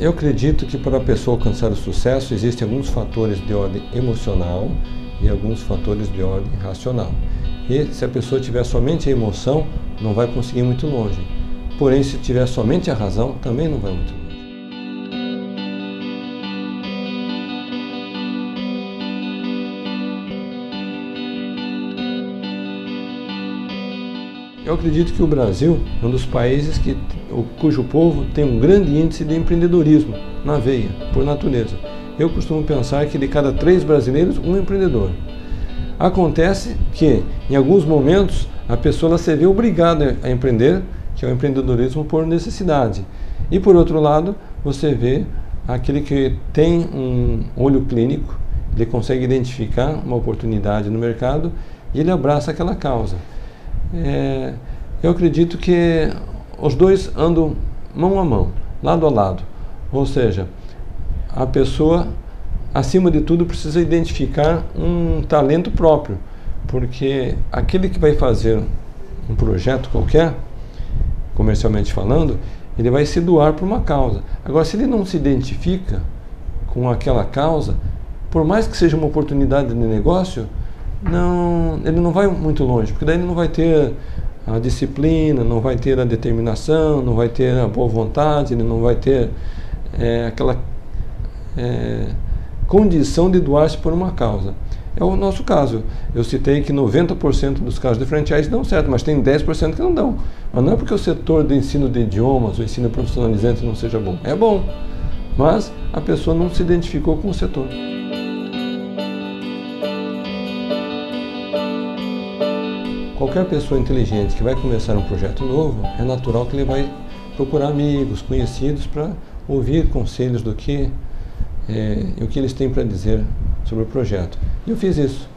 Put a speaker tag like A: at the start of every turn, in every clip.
A: Eu acredito que para a pessoa alcançar o sucesso existem alguns fatores de ordem emocional e alguns fatores de ordem racional. E se a pessoa tiver somente a emoção, não vai conseguir muito longe. Porém, se tiver somente a razão, também não vai muito longe. Eu acredito que o Brasil é um dos países que, cujo povo tem um grande índice de empreendedorismo na veia, por natureza. Eu costumo pensar que de cada três brasileiros, um é empreendedor. Acontece que, em alguns momentos, a pessoa se vê obrigada a empreender, que é o empreendedorismo por necessidade. E, por outro lado, você vê aquele que tem um olho clínico, ele consegue identificar uma oportunidade no mercado e ele abraça aquela causa. É, eu acredito que os dois andam mão a mão, lado a lado. Ou seja, a pessoa, acima de tudo, precisa identificar um talento próprio, porque aquele que vai fazer um projeto qualquer, comercialmente falando, ele vai se doar por uma causa. Agora, se ele não se identifica com aquela causa, por mais que seja uma oportunidade de negócio, não, ele não vai muito longe, porque daí ele não vai ter a disciplina, não vai ter a determinação, não vai ter a boa vontade, ele não vai ter é, aquela é, condição de doar-se por uma causa. É o nosso caso. Eu citei que 90% dos casos de franchise dão certo, mas tem 10% que não dão. Mas não é porque o setor do ensino de idiomas, o ensino profissionalizante não seja bom. É bom, mas a pessoa não se identificou com o setor. Qualquer pessoa inteligente que vai começar um projeto novo, é natural que ele vai procurar amigos, conhecidos, para ouvir conselhos do que é, o que eles têm para dizer sobre o projeto. E eu fiz isso.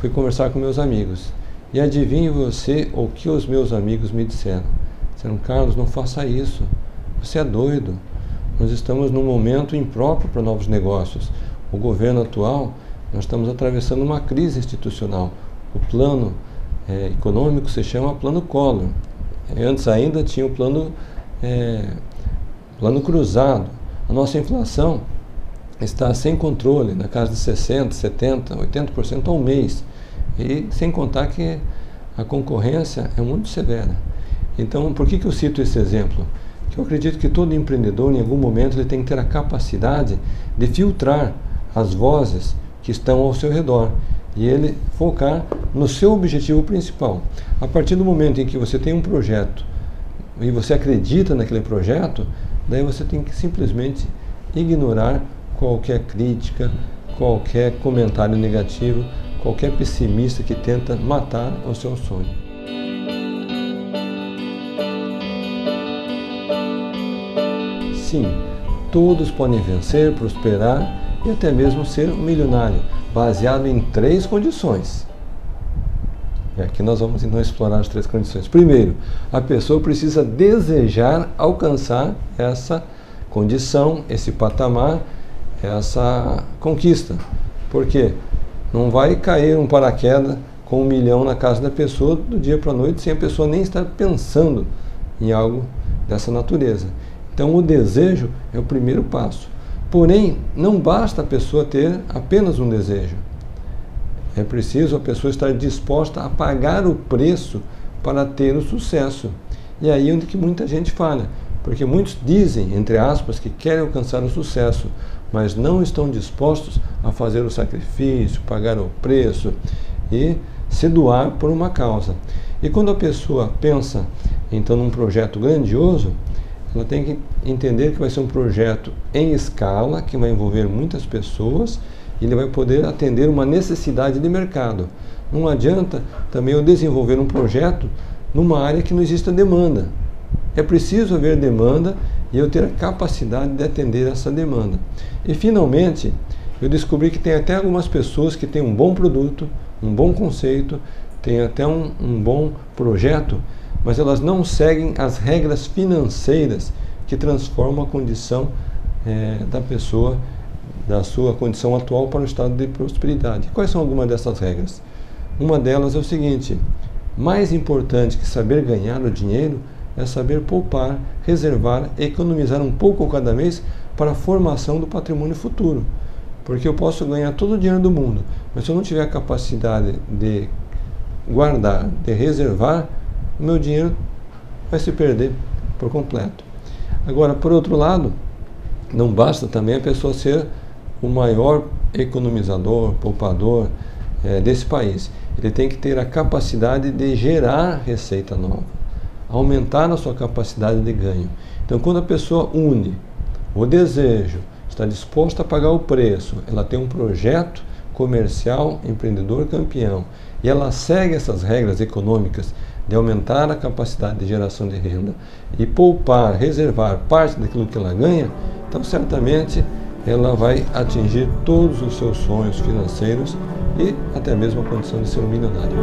A: Fui conversar com meus amigos. E adivinhe você o que os meus amigos me disseram. Disseram, Carlos, não faça isso. Você é doido. Nós estamos num momento impróprio para novos negócios. O governo atual, nós estamos atravessando uma crise institucional. O plano é, econômico se chama Plano Collor. Antes ainda tinha o plano, é, plano cruzado. A nossa inflação está sem controle, na casa de 60%, 70%, 80% ao mês. E sem contar que a concorrência é muito severa. Então, por que, que eu cito esse exemplo? Que eu acredito que todo empreendedor, em algum momento, ele tem que ter a capacidade de filtrar as vozes que estão ao seu redor e ele focar no seu objetivo principal. A partir do momento em que você tem um projeto e você acredita naquele projeto, daí você tem que simplesmente ignorar qualquer crítica, qualquer comentário negativo, qualquer pessimista que tenta matar o seu sonho. Sim, todos podem vencer, prosperar e até mesmo ser um milionário baseado em três condições. E aqui nós vamos então explorar as três condições. Primeiro, a pessoa precisa desejar alcançar essa condição, esse patamar, essa conquista. Por quê? Não vai cair um paraquedas com um milhão na casa da pessoa do dia para a noite sem a pessoa nem estar pensando em algo dessa natureza. Então, o desejo é o primeiro passo. Porém, não basta a pessoa ter apenas um desejo. É preciso a pessoa estar disposta a pagar o preço para ter o sucesso. E aí é onde que muita gente falha, porque muitos dizem, entre aspas, que querem alcançar o sucesso, mas não estão dispostos a fazer o sacrifício, pagar o preço e se doar por uma causa. E quando a pessoa pensa então num projeto grandioso, ela tem que entender que vai ser um projeto em escala, que vai envolver muitas pessoas e ele vai poder atender uma necessidade de mercado. Não adianta também eu desenvolver um projeto numa área que não exista demanda. É preciso haver demanda e eu ter a capacidade de atender essa demanda. E finalmente, eu descobri que tem até algumas pessoas que têm um bom produto, um bom conceito, têm até um, um bom projeto, mas elas não seguem as regras financeiras que transformam a condição é, da pessoa, da sua condição atual para o estado de prosperidade. Quais são algumas dessas regras? Uma delas é o seguinte: mais importante que saber ganhar o dinheiro é saber poupar, reservar, economizar um pouco cada mês para a formação do patrimônio futuro. Porque eu posso ganhar todo o dinheiro do mundo, mas se eu não tiver a capacidade de guardar, de reservar, o meu dinheiro vai se perder por completo. Agora, por outro lado, não basta também a pessoa ser o maior economizador, poupador é, desse país. Ele tem que ter a capacidade de gerar receita nova, aumentar a sua capacidade de ganho. Então, quando a pessoa une o desejo, está disposta a pagar o preço, ela tem um projeto comercial, empreendedor campeão, e ela segue essas regras econômicas de aumentar a capacidade de geração de renda e poupar, reservar parte daquilo que ela ganha, então certamente ela vai atingir todos os seus sonhos financeiros e até mesmo a condição de ser um milionário.